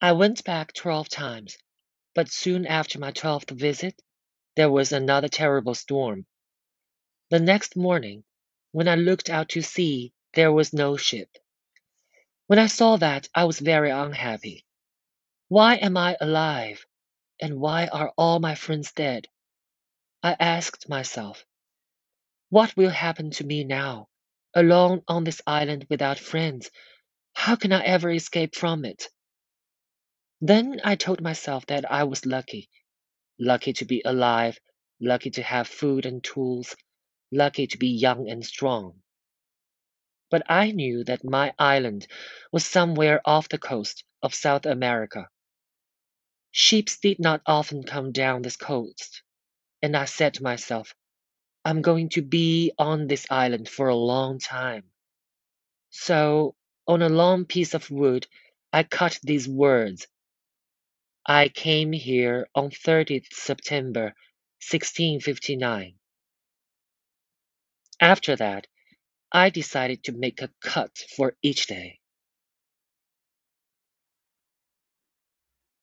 I went back twelve times, but soon after my twelfth visit there was another terrible storm. The next morning, when I looked out to sea, there was no ship. When I saw that, I was very unhappy. Why am I alive? And why are all my friends dead? I asked myself, What will happen to me now, alone on this island without friends? How can I ever escape from it? Then I told myself that I was lucky lucky to be alive, lucky to have food and tools, lucky to be young and strong. But I knew that my island was somewhere off the coast of South America. Ships did not often come down this coast, and I said to myself, I'm going to be on this island for a long time. So, on a long piece of wood, I cut these words. I came here on 30th September 1659. After that, I decided to make a cut for each day.